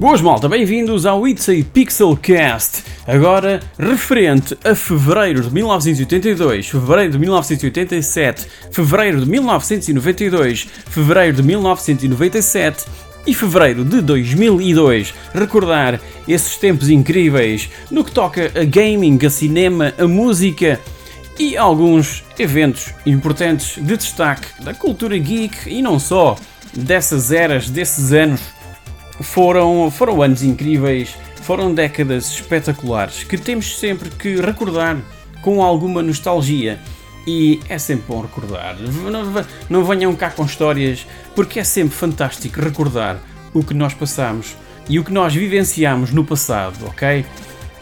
Boas malta, bem-vindos ao It's a Pixelcast. Agora, referente a fevereiro de 1982, fevereiro de 1987, fevereiro de 1992, fevereiro de 1997 e fevereiro de 2002. Recordar esses tempos incríveis no que toca a gaming, a cinema, a música e alguns eventos importantes de destaque da cultura geek e não só dessas eras, desses anos foram, foram anos incríveis, foram décadas espetaculares que temos sempre que recordar com alguma nostalgia. E é sempre bom recordar. Não, não venham cá com histórias, porque é sempre fantástico recordar o que nós passamos e o que nós vivenciamos no passado, ok?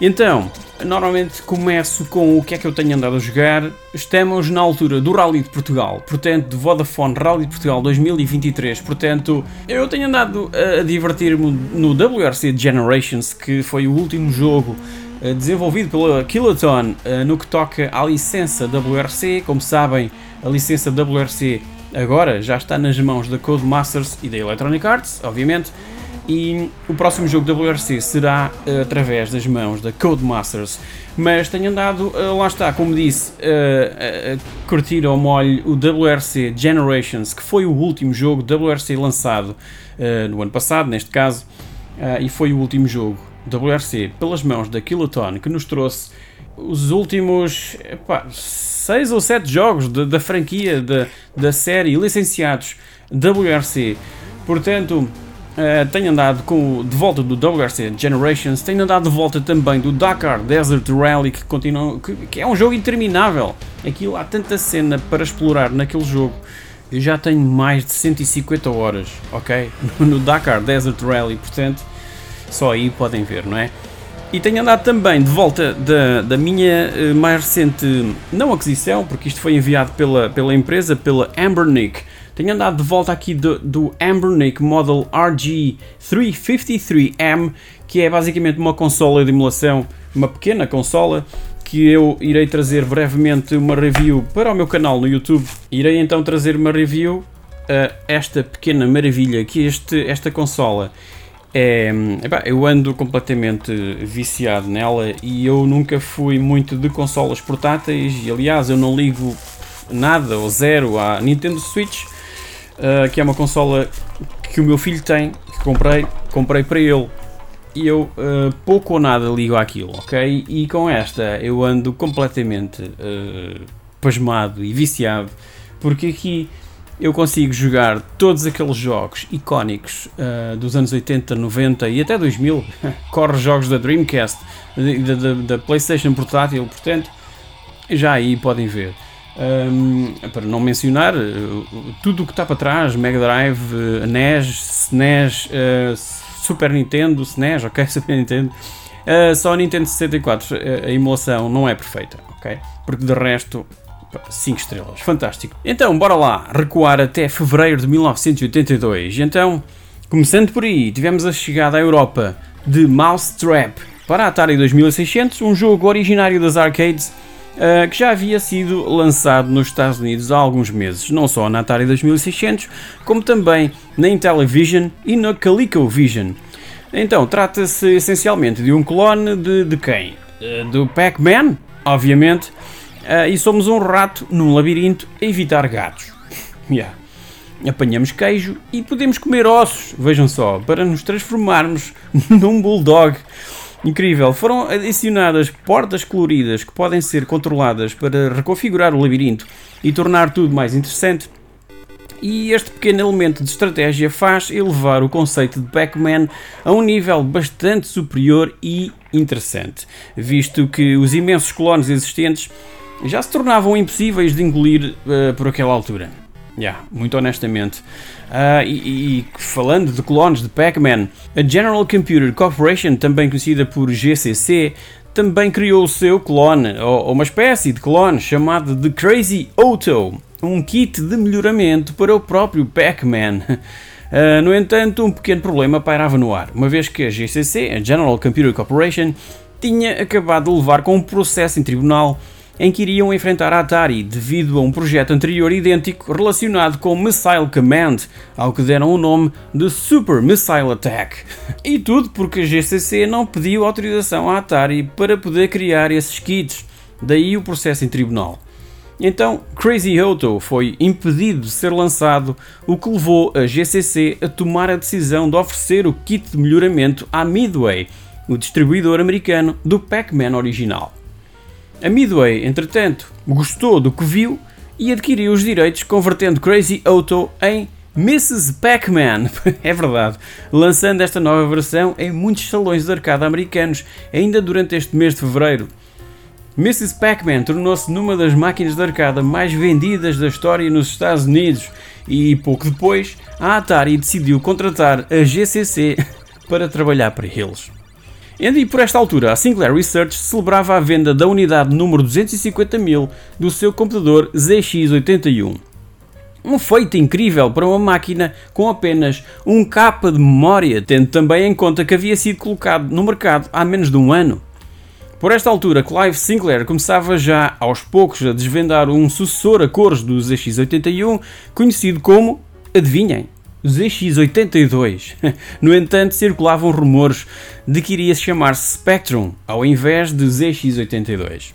Então, normalmente começo com o que é que eu tenho andado a jogar. Estamos na altura do Rally de Portugal, portanto, de Vodafone Rally de Portugal 2023. Portanto, eu tenho andado a divertir-me no WRC Generations, que foi o último jogo eh, desenvolvido pela Kiloton eh, no que toca à licença WRC. Como sabem, a licença WRC agora já está nas mãos da Codemasters e da Electronic Arts, obviamente e o próximo jogo da WRC será uh, através das mãos da Codemasters. Mas tenho andado, uh, lá está, como disse, uh, a curtir ao molho o WRC Generations, que foi o último jogo WRC lançado no ano passado, neste caso, e foi o último jogo WRC pelas mãos da Kiloton que nos trouxe os últimos 6 ou 7 jogos de, da franquia da, da série licenciados WRC. Portanto, Uh, tenho andado com, de volta do WRC Generations, tenho andado de volta também do Dakar Desert Rally, que, continua, que, que, é um jogo interminável. Aquilo há tanta cena para explorar naquele jogo. Eu já tenho mais de 150 horas, ok? No Dakar Desert Rally, portanto, só aí podem ver, não é? E tenho andado também de volta da, da minha uh, mais recente, não aquisição, porque isto foi enviado pela, pela empresa, pela Ambernick tenho andado de volta aqui do, do Model RG353M, que é basicamente uma consola de emulação, uma pequena consola, que eu irei trazer brevemente uma review para o meu canal no YouTube. Irei então trazer uma review a esta pequena maravilha que este, esta consola é, epá, eu ando completamente viciado nela e eu nunca fui muito de consolas portáteis e aliás eu não ligo nada ou zero à Nintendo Switch uh, que é uma consola que o meu filho tem, que comprei, comprei para ele. E eu uh, pouco ou nada ligo àquilo, ok? E com esta eu ando completamente uh, pasmado e viciado, porque aqui eu consigo jogar todos aqueles jogos icónicos uh, dos anos 80, 90 e até 2000. Corre jogos da Dreamcast, da, da, da PlayStation portátil, portanto, já aí podem ver. Um, para não mencionar uh, tudo o que está para trás, Mega Drive, uh, NES, SNES, uh, Super Nintendo, SNES, ok, Super Nintendo, só a Nintendo 64 a emulação não é perfeita, ok? Porque de resto 5 estrelas, fantástico. Então, bora lá, recuar até fevereiro de 1982. Então, começando por aí, tivemos a chegada à Europa de Mousetrap para a Atari 2600, um jogo originário das arcades uh, que já havia sido lançado nos Estados Unidos há alguns meses, não só na Atari 2600, como também na Intellivision e na ColecoVision. Então, trata-se essencialmente de um clone de, de quem? Uh, do Pac-Man, obviamente, uh, e somos um rato num labirinto a evitar gatos. yeah. Apanhamos queijo e podemos comer ossos, vejam só, para nos transformarmos num bulldog. Incrível! Foram adicionadas portas coloridas que podem ser controladas para reconfigurar o labirinto e tornar tudo mais interessante. E este pequeno elemento de estratégia faz elevar o conceito de Pac-Man a um nível bastante superior e interessante, visto que os imensos clones existentes já se tornavam impossíveis de engolir uh, por aquela altura. Yeah, muito honestamente. Uh, e, e, falando de clones de Pac-Man, a General Computer Corporation, também conhecida por GCC, também criou o seu clone, ou, ou uma espécie de clone, chamado de Crazy Auto, um kit de melhoramento para o próprio Pac-Man. Uh, no entanto, um pequeno problema pairava no ar, uma vez que a GCC, a General Computer Corporation, tinha acabado de levar com um processo em tribunal em que iriam enfrentar a Atari devido a um projeto anterior idêntico relacionado com Missile Command, ao que deram o nome de Super Missile Attack. E tudo porque a GCC não pediu autorização à Atari para poder criar esses kits, daí o processo em tribunal. Então, Crazy Auto foi impedido de ser lançado, o que levou a GCC a tomar a decisão de oferecer o kit de melhoramento à Midway, o distribuidor americano do Pac-Man original. A Midway, entretanto, gostou do que viu e adquiriu os direitos convertendo Crazy Auto em Mrs. Pac-Man, é verdade, lançando esta nova versão em muitos salões de arcada americanos, ainda durante este mês de fevereiro. Mrs. Pac-Man tornou-se numa das máquinas de arcada mais vendidas da história nos Estados Unidos e pouco depois a Atari decidiu contratar a GCC para trabalhar para eles. E por esta altura, a Sinclair Research celebrava a venda da unidade número 250 mil do seu computador ZX81. Um feito incrível para uma máquina com apenas um capa de memória, tendo também em conta que havia sido colocado no mercado há menos de um ano. Por esta altura, Clive Sinclair começava já aos poucos a desvendar um sucessor a cores do ZX81, conhecido como, adivinhem, ZX82. No entanto, circulavam rumores de que iria chamar-se Spectrum ao invés de ZX82.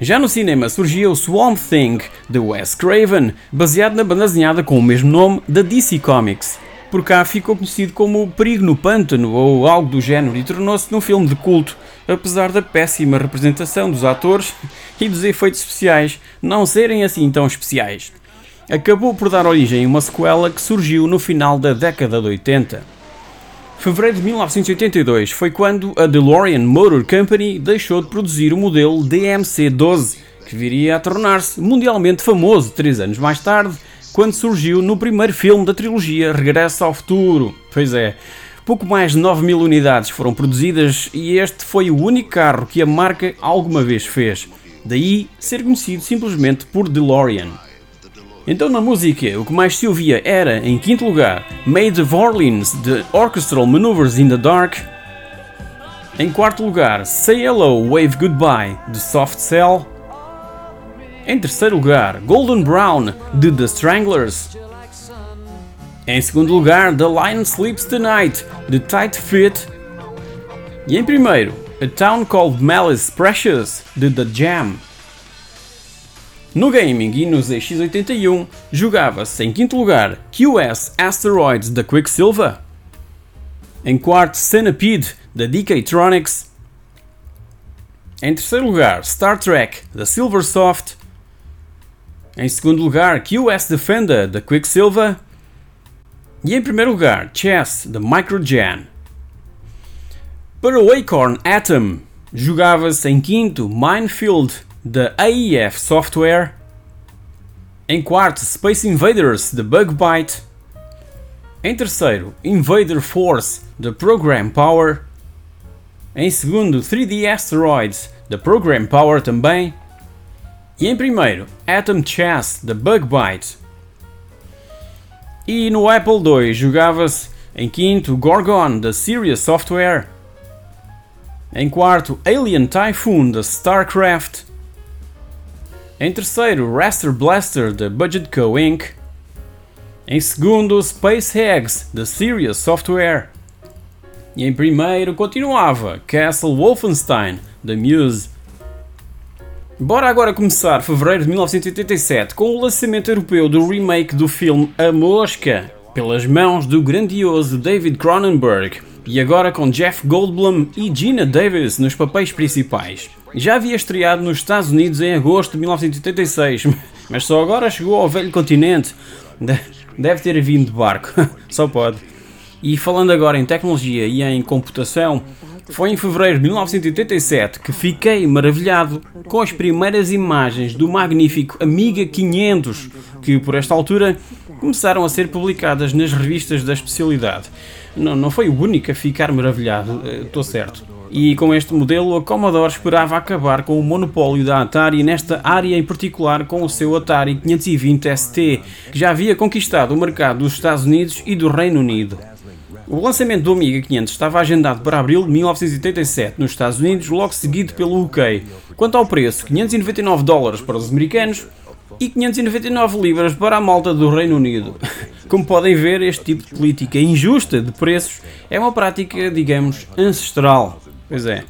Já no cinema surgia o Swamp Thing de Wes Craven, baseado na banda desenhada com o mesmo nome da DC Comics. Por cá ficou conhecido como Perigo no Pântano ou algo do género e tornou-se num filme de culto, apesar da péssima representação dos atores e dos efeitos especiais não serem assim tão especiais acabou por dar origem a uma sequela que surgiu no final da década de 80. Fevereiro de 1982 foi quando a DeLorean Motor Company deixou de produzir o modelo DMC-12, que viria a tornar-se mundialmente famoso três anos mais tarde, quando surgiu no primeiro filme da trilogia Regresso ao Futuro. Pois é, pouco mais de 9 mil unidades foram produzidas e este foi o único carro que a marca alguma vez fez. Daí ser conhecido simplesmente por DeLorean. Então na música, o que mais se ouvia era, em quinto lugar, Made of Orleans de Orchestral Maneuvers in the Dark. Em quarto lugar, Say Hello, Wave Goodbye de Soft Cell. Em terceiro lugar, Golden Brown de The Stranglers. Em segundo lugar, The Lion Sleeps Tonight de Tight Fit. E em primeiro, A Town Called Malice Precious de The Jam. No gaming e no ZX81 jogava-se em quinto lugar QS Asteroids da Quicksilver, em quarto Centipede da DK-Tronics, em terceiro lugar Star Trek da Silversoft, em segundo lugar QS Defender da Quicksilver. E em primeiro lugar Chess da Microgen. Para o Acorn Atom jogava-se em quinto Minefield da AEF Software. Em quarto, Space Invaders de Bugbyte. Em terceiro, Invader Force de Program Power. Em segundo, 3D Asteroids da Program Power também. E em primeiro, Atom Chess da Bugbyte. E no Apple II jogava-se em quinto Gorgon da Sirius Software. Em quarto, Alien Typhoon da StarCraft. Em terceiro, Raster Blaster da Budget Co. Inc. Em segundo, Space Eggs da Sirius Software. E em primeiro continuava Castle Wolfenstein da Muse. Bora agora começar fevereiro de 1987 com o lançamento europeu do remake do filme A Mosca, pelas mãos do grandioso David Cronenberg, e agora com Jeff Goldblum e Gina Davis nos papéis principais. Já havia estreado nos Estados Unidos em agosto de 1986, mas só agora chegou ao velho continente. Deve ter vindo de barco, só pode. E falando agora em tecnologia e em computação, foi em fevereiro de 1987 que fiquei maravilhado com as primeiras imagens do magnífico Amiga 500, que por esta altura começaram a ser publicadas nas revistas da especialidade. Não, não foi o único a ficar maravilhado, estou certo. E com este modelo, a Commodore esperava acabar com o monopólio da Atari nesta área, em particular com o seu Atari 520 ST, que já havia conquistado o mercado dos Estados Unidos e do Reino Unido. O lançamento do Amiga 500 estava agendado para abril de 1987 nos Estados Unidos, logo seguido pelo UK. Quanto ao preço, 599 dólares para os americanos e 599 libras para a malta do Reino Unido. Como podem ver, este tipo de política injusta de preços é uma prática, digamos, ancestral. Pois é.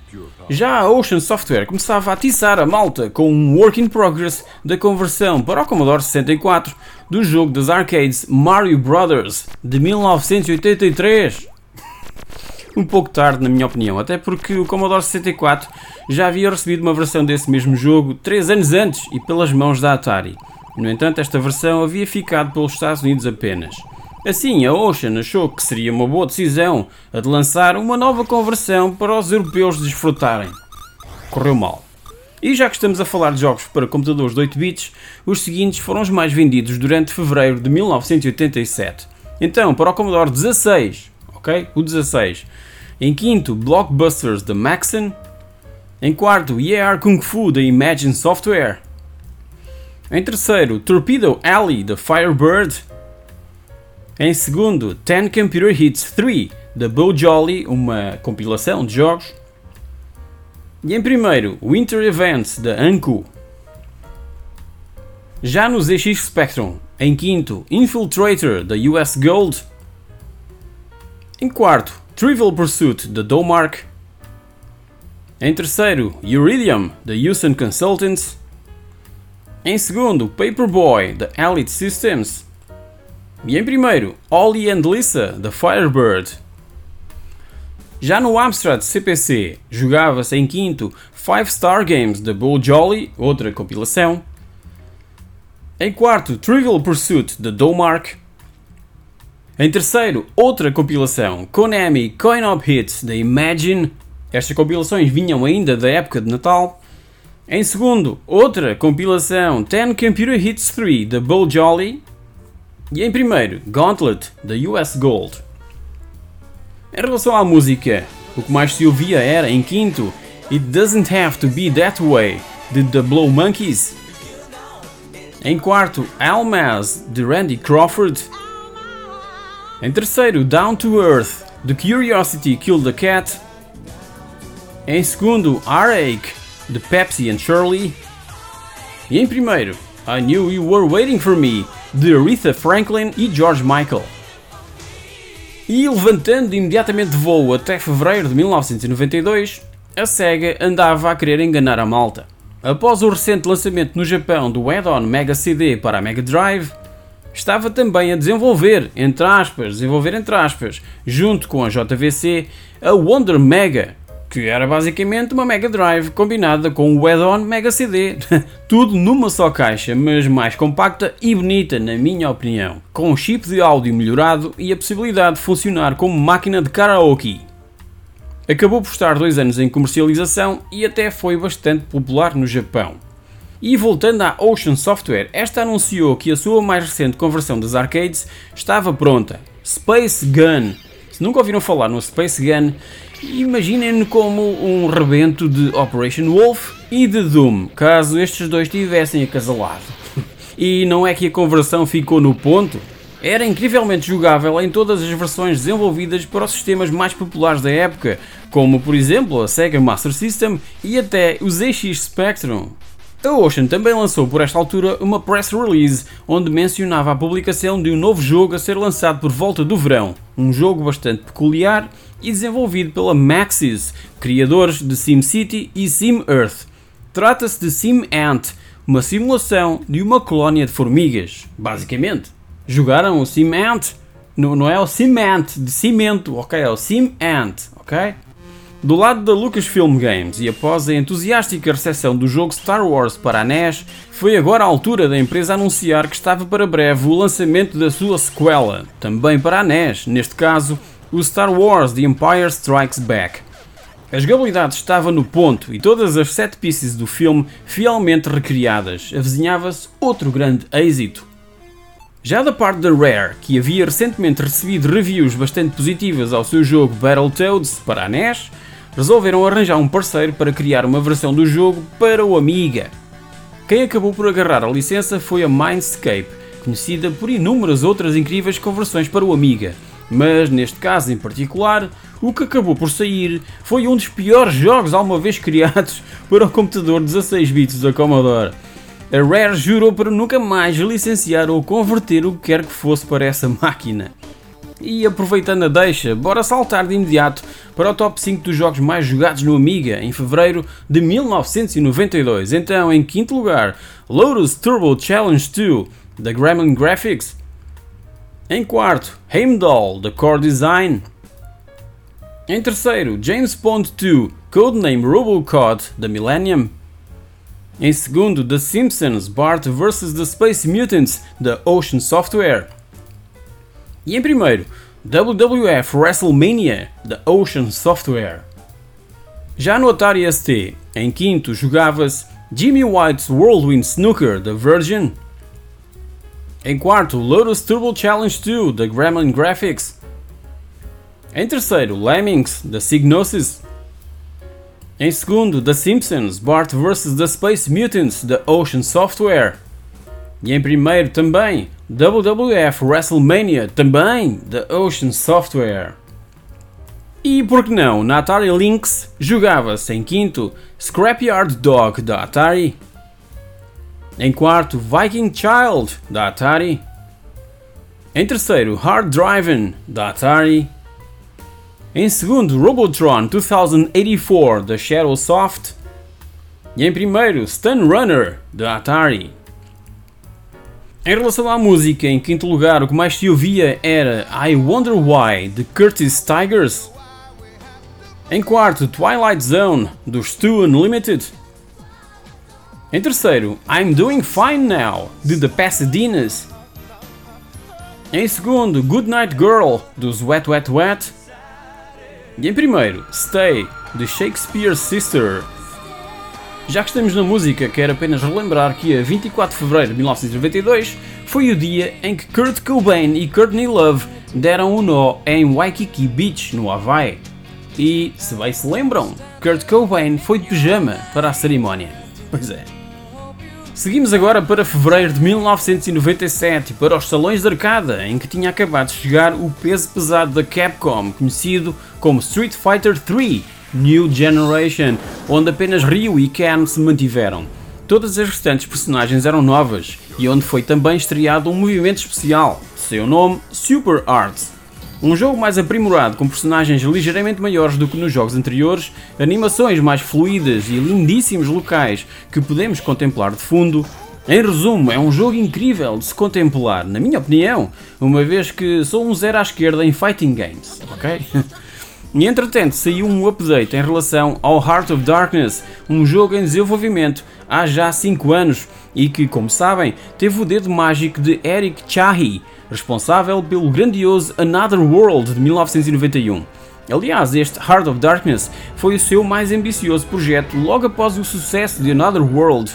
Já a Ocean Software começava a atiçar a malta com um work in progress da conversão para o Commodore 64 do jogo das arcades Mario Brothers de 1983. Um pouco tarde, na minha opinião, até porque o Commodore 64 já havia recebido uma versão desse mesmo jogo 3 anos antes e pelas mãos da Atari. No entanto, esta versão havia ficado pelos Estados Unidos apenas. Assim, a Ocean achou que seria uma boa decisão a de lançar uma nova conversão para os europeus desfrutarem. Correu mal. E já que estamos a falar de jogos para computadores de 8 bits, os seguintes foram os mais vendidos durante fevereiro de 1987. Então, para o Commodore 16, ok? O 16. Em quinto, Blockbusters da Maxon. Em quarto, EAR Kung Fu da Imagine Software. Em terceiro, Torpedo Alley da Firebird. Em segundo, 10 Computer Hits 3 da Bo Jolly, uma compilação de jogos. E em primeiro, Winter Events da Anku. Já no ZX Spectrum, em quinto, Infiltrator da US Gold. Em quarto, Trivial Pursuit da Domark. Em terceiro, Iridium da Houston Consultants. Em segundo, Paperboy da Elite Systems. E em primeiro, Ollie and Lisa da Firebird. Já no Amstrad CPC, jogava-se em quinto Five Star Games da Bull Jolly, outra compilação. Em quarto, Trivial Pursuit da Domark. Em terceiro, outra compilação, Konami Coin-Op Hits da Imagine. Estas compilações vinham ainda da época de Natal. Em segundo, outra compilação, 10 Computer Hits 3 da Bull Jolly. E em primeiro, Gauntlet da US Gold. Em relação à música, o que mais se ouvia era, em quinto, It Doesn't Have to Be That Way, de The Blow Monkeys. Em quarto, Almaz, de Randy Crawford. Em terceiro, Down to Earth, The Curiosity Killed the Cat. Em segundo, Heartache, de Pepsi and Shirley. E em primeiro, I Knew You Were Waiting for Me, de Aretha Franklin e George Michael. E levantando imediatamente de voo até fevereiro de 1992, a SEGA andava a querer enganar a malta. Após o recente lançamento no Japão do add-on Mega CD para a Mega Drive, estava também a desenvolver, entre aspas, desenvolver entre aspas, junto com a JVC, a Wonder Mega, que era basicamente uma Mega Drive combinada com o add-on Mega CD. Tudo numa só caixa, mas mais compacta e bonita, na minha opinião. Com um chip de áudio melhorado e a possibilidade de funcionar como máquina de karaoke. Acabou por estar dois anos em comercialização e até foi bastante popular no Japão. E voltando à Ocean Software, esta anunciou que a sua mais recente conversão das arcades estava pronta. Space Gun. Se nunca ouviram falar no Space Gun, Imaginem-no como um rebento de Operation Wolf e de Doom, caso estes dois tivessem acasalado. E não é que a conversão ficou no ponto? Era incrivelmente jogável em todas as versões desenvolvidas para os sistemas mais populares da época, como por exemplo a Sega Master System e até o ZX Spectrum. A Ocean também lançou por esta altura uma press release onde mencionava a publicação de um novo jogo a ser lançado por volta do verão, um jogo bastante peculiar e desenvolvido pela Maxis, criadores de SimCity e SimEarth. Trata-se de SimAnt, uma simulação de uma colónia de formigas, basicamente. Jogaram o SimAnt? Não, não é o Cement de cimento, ok? É o SimAnt, ok? Do lado da Lucasfilm Games e após a entusiástica recepção do jogo Star Wars para a NES, foi agora a altura da empresa anunciar que estava para breve o lançamento da sua sequela, também para a NES, neste caso, o Star Wars The Empire Strikes Back. A jogabilidade estava no ponto e todas as sete pieces do filme fielmente recriadas, avizinhava-se outro grande êxito. Já da parte da Rare, que havia recentemente recebido reviews bastante positivas ao seu jogo Battletoads para a NES, resolveram arranjar um parceiro para criar uma versão do jogo para o Amiga. Quem acabou por agarrar a licença foi a Mindscape, conhecida por inúmeras outras incríveis conversões para o Amiga, Mas neste caso em particular, o que acabou por sair foi um dos piores jogos alguma vez criados para o computador 16 bits da Commodore. A Rare jurou para nunca mais licenciar ou converter o que quer que fosse para essa máquina. E aproveitando a deixa, bora saltar de imediato para o top 5 dos jogos mais jogados no Amiga em fevereiro de 1992. Então, em quinto lugar, Lotus Turbo Challenge 2 da Gremlin Graphics. Em quarto, Heimdall da Core Design. Em terceiro, James Bond 2 Codename Robocod da Millennium. Em segundo, The Simpsons Bart vs. The Space Mutants da Ocean Software. E em primeiro, WWF WrestleMania da Ocean Software. Já no Atari ST, em quinto jogava-se Jimmy White's Whirlwind Snooker da Virgin. Em quarto, Lotus Turbo Challenge 2 da Gremlin Graphics. Em terceiro, Lemmings da Psygnosis. Em segundo, The Simpsons Bart vs. The Space Mutants da Ocean Software. E em primeiro também, WWF WrestleMania, também da Ocean Software. E por que não, na Atari Lynx jogava-se em quinto Scrapyard Dog da Atari. Em quarto, Viking Child da Atari. Em terceiro, Hard Driving da Atari. Em segundo, Robotron 2084 da Shadowsoft. E em primeiro, Stun Runner da Atari. Em relação à música, em quinto lugar, o que mais se ouvia era I Wonder Why de Curtis Tigers. Em quarto, Twilight Zone dos Stu Unlimited. Em terceiro, I'm Doing Fine Now de The Pasadenas. Em segundo, Good Night Girl dos Wet Wet Wet. E em primeiro, Stay de Shakespeare's Sister. Já que estamos na música, quero apenas relembrar que a 24 de fevereiro de 1992 foi o dia em que Kurt Cobain e Courtney Love deram um nó em Waikiki Beach, no Hawaii. E, se bem se lembram, Kurt Cobain foi de pijama para a cerimónia. Pois é. Seguimos agora para fevereiro de 1997 para os salões de arcada, em que tinha acabado de chegar o peso pesado da Capcom, conhecido como Street Fighter 3 New Generation, onde apenas Ryu e Ken se mantiveram. Todas as restantes personagens eram novas e onde foi também estreado um movimento especial, seu nome Super Arts. Um jogo mais aprimorado com personagens ligeiramente maiores do que nos jogos anteriores, animações mais fluídas e lindíssimos locais que podemos contemplar de fundo. Em resumo, é um jogo incrível de se contemplar, na minha opinião, uma vez que sou um zero à esquerda em fighting games, ok? E entretanto saiu um update em relação ao Heart of Darkness, um jogo em desenvolvimento há já 5 anos e que, como sabem, teve o dedo mágico de Eric Chahi, responsável pelo grandioso Another World de 1991. Aliás, este Heart of Darkness foi o seu mais ambicioso projeto logo após o sucesso de Another World.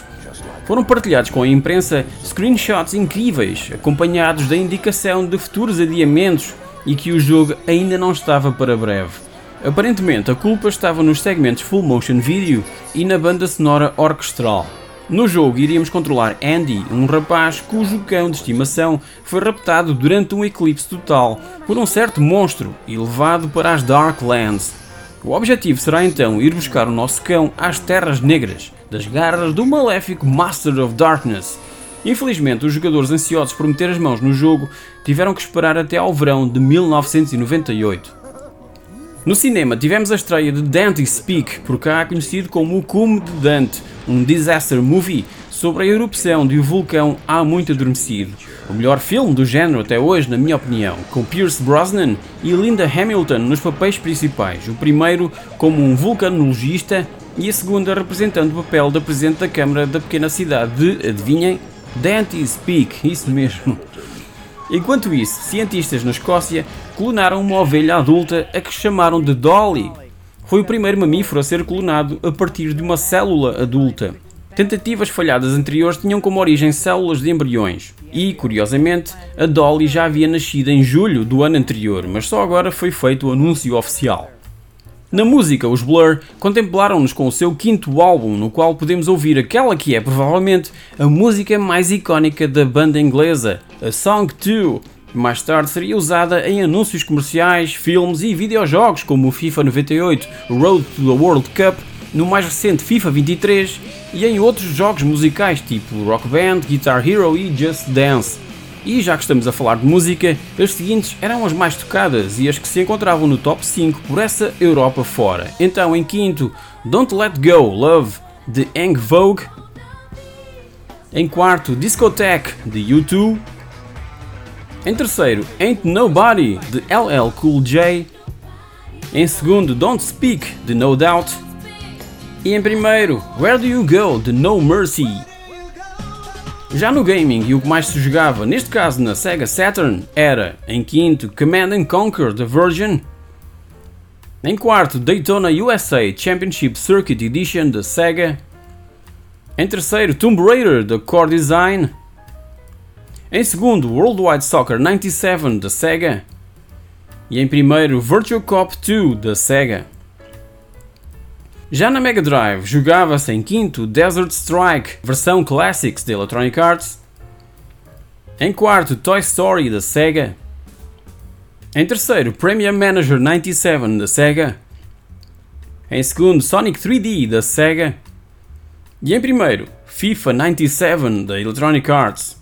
Foram partilhados com a imprensa screenshots incríveis, acompanhados da indicação de futuros adiamentos e que o jogo ainda não estava para breve. Aparentemente, a culpa estava nos segmentos full motion video e na banda sonora orquestral. No jogo iríamos controlar Andy, um rapaz cujo cão de estimação foi raptado durante um eclipse total por um certo monstro e levado para as Darklands. O objetivo será então ir buscar o nosso cão às Terras Negras, das garras do maléfico Master of Darkness. Infelizmente, os jogadores ansiosos por meter as mãos no jogo tiveram que esperar até ao verão de 1998. No cinema tivemos a estreia de Dante Speak, por cá conhecido como O Cume de Dante, um disaster movie sobre a erupção de um vulcão há muito adormecido. O melhor filme do género até hoje, na minha opinião, com Pierce Brosnan e Linda Hamilton nos papéis principais, o primeiro como um vulcanologista e a segunda representando o papel da Presidente da Câmara da pequena cidade de, adivinhem, Dante Speak, isso mesmo. Enquanto isso, cientistas na Escócia clonaram uma ovelha adulta a que chamaram de Dolly. Foi o primeiro mamífero a ser clonado a partir de uma célula adulta. Tentativas falhadas anteriores tinham como origem células de embriões. E, curiosamente, a Dolly já havia nascido em julho do ano anterior, mas só agora foi feito o anúncio oficial. Na música, os Blur contemplaram-nos com o seu quinto álbum, no qual podemos ouvir aquela que é provavelmente a música mais icónica da banda inglesa, A Song 2, Mais tarde seria usada em anúncios comerciais, filmes e videojogos como o FIFA 98, Road to the World Cup, no mais recente FIFA 23 e em outros jogos musicais tipo Rock Band, Guitar Hero e Just Dance. E já que estamos a falar de música, as seguintes eram as mais tocadas e as que se encontravam no top 5 por essa Europa fora. Então, em quinto, Don't Let Go, Love, de Eng Vogue. Em quarto, Discotheque, de U2. Em terceiro, Ain't Nobody, de LL Cool J. Em segundo, Don't Speak, de No Doubt. E em primeiro, Where Do You Go, de No Mercy. Já no gaming, e o que mais se jogava, neste caso na Sega Saturn, era, em quinto, Command and Conquer The Virgin. Em quarto, Daytona USA Championship Circuit Edition da Sega. Em terceiro, Tomb Raider da Core Design. Em segundo, Worldwide Soccer 97 da Sega. E em primeiro, Virtual Cop 2 da Sega. Já na Mega Drive jogava-se em quinto Desert Strike, versão Classics da Electronic Arts. Em quarto, Toy Story da Sega. Em terceiro, Premium Manager 97 da Sega. Em segundo, Sonic 3D da Sega. E em primeiro, FIFA 97 da Electronic Arts.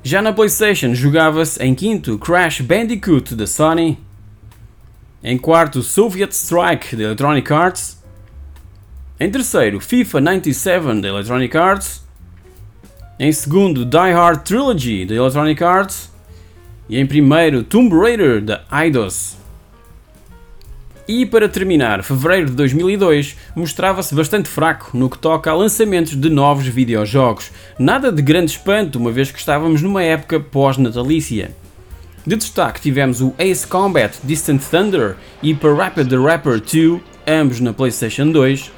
Já na PlayStation jogava-se em quinto Crash Bandicoot da Sony. Em quarto, Soviet Strike da Electronic Arts. Em terceiro, FIFA 97 da Electronic Arts. Em segundo, Die Hard Trilogy da Electronic Arts. E em primeiro, Tomb Raider da Eidos. E para terminar, fevereiro de 2002 mostrava-se bastante fraco no que toca a lançamentos de novos videojogos. Nada de grande espanto, uma vez que estávamos numa época pós-natalícia. De destaque tivemos o Ace Combat Distant Thunder e Parappa the Rapper 2, ambos na PlayStation 2.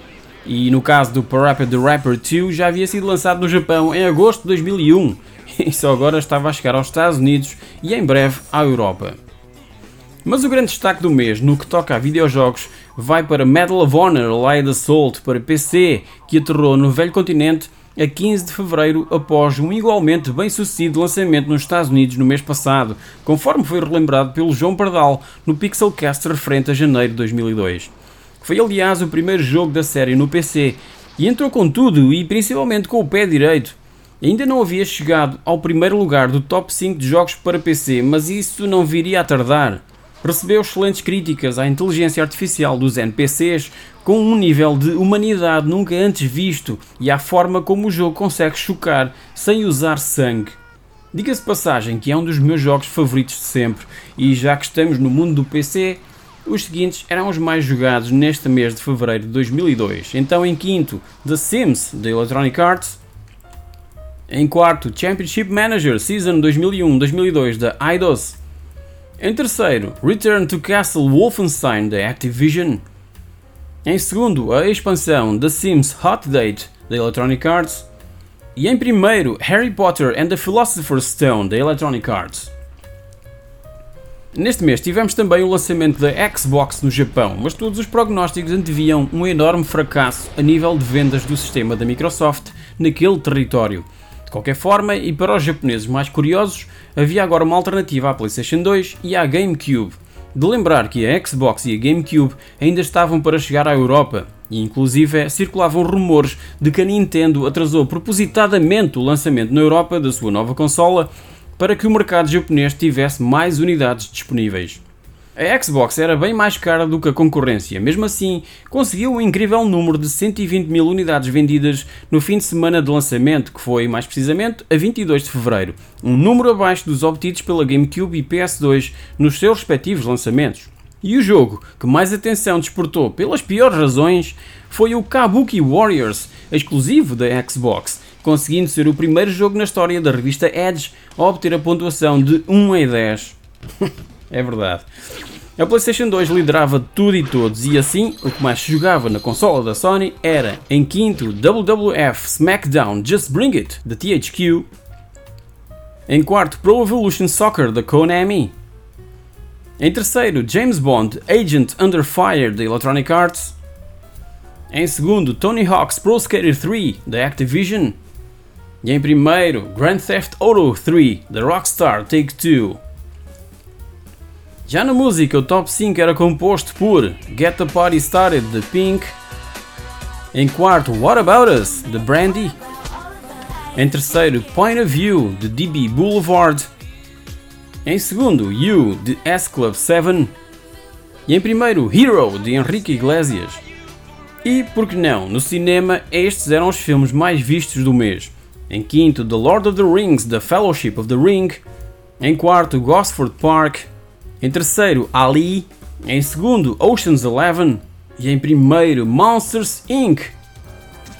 E no caso do Parappa the Rapper 2 já havia sido lançado no Japão em agosto de 2001 e só agora estava a chegar aos Estados Unidos e em breve à Europa. Mas o grande destaque do mês no que toca a videojogos vai para Medal of Honor Light Assault para PC, que aterrou no velho continente a 15 de fevereiro após um igualmente bem-sucedido lançamento nos Estados Unidos no mês passado, conforme foi relembrado pelo João Pardal no Pixelcast referente a janeiro de 2002. Foi aliás o primeiro jogo da série no PC e entrou com tudo e principalmente com o pé direito. Ainda não havia chegado ao primeiro lugar do top 5 de jogos para PC, mas isso não viria a tardar recebeu excelentes críticas à inteligência artificial dos NPCs, com um nível de humanidade nunca antes visto e à forma como o jogo consegue chocar sem usar sangue. Diga-se passagem que é um dos meus jogos favoritos de sempre, e já que estamos no mundo do PC, os seguintes eram os mais jogados neste mês de fevereiro de 2002. Então, em quinto, The Sims, da Electronic Arts. Em quarto, Championship Manager Season 2001-2002, da Eidos. Em terceiro, Return to Castle Wolfenstein da Activision. Em segundo, a expansão The Sims Hot Date da Electronic Arts. E em primeiro, Harry Potter and the Philosopher's Stone da Electronic Arts. Neste mês tivemos também o lançamento da Xbox no Japão, mas todos os prognósticos anteviam um enorme fracasso a nível de vendas do sistema da Microsoft naquele território. De qualquer forma, e para os japoneses mais curiosos, havia agora uma alternativa à PlayStation 2 e à GameCube. De lembrar que a Xbox e a GameCube ainda estavam para chegar à Europa, e inclusive circulavam rumores de que a Nintendo atrasou propositadamente o lançamento na Europa da sua nova consola para que o mercado japonês tivesse mais unidades disponíveis. A Xbox era bem mais cara do que a concorrência, mesmo assim, conseguiu um incrível número de 120 mil unidades vendidas no fim de semana de lançamento, que foi, mais precisamente, a 22 de fevereiro, um número abaixo dos obtidos pela GameCube e PS2 nos seus respectivos lançamentos. E o jogo que mais atenção despertou pelas piores razões foi o Kabuki Warriors, exclusivo da Xbox, conseguindo ser o primeiro jogo na história da revista Edge a obter a pontuação de 1 a 10. É verdade. A PlayStation 2 liderava tudo e todos, e assim o que mais se jogava na consola da Sony era, em quinto, WWF SmackDown Just Bring It, da THQ, em quarto, Pro Evolution Soccer, da Konami, em terceiro, James Bond Agent Under Fire, da Electronic Arts, em segundo, Tony Hawk's Pro Skater 3, da Activision, E em primeiro, Grand Theft Auto 3, The Rockstar Take Two. Já na música, o top 5 era composto por Get the Party Started, The Pink. Em quarto, What About Us, The Brandy. Em terceiro, Point of View, de DB Boulevard. Em segundo, You, de S Club 7. E em primeiro, Hero, de Henrique Iglesias. E, por que não, no cinema, estes eram os filmes mais vistos do mês. Em quinto, The Lord of the Rings, The Fellowship of the Ring. Em quarto, Gosford Park. Em terceiro, Ali. Em segundo, Ocean's Eleven. E em primeiro, Monsters Inc.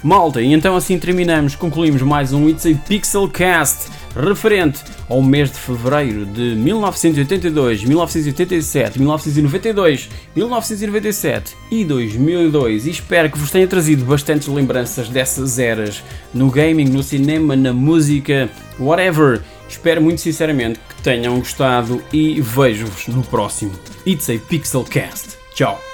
Malta, e então assim terminamos, concluímos mais um It's a Pixel Cast referente ao mês de fevereiro de 1982, 1987, 1992, 1997 e 2002 e espero que vos tenha trazido bastantes lembranças dessas eras no gaming, no cinema, na música, whatever. Espero muito sinceramente tenham gostado e vejo-vos no próximo It's a Pixel Cast. Tchau!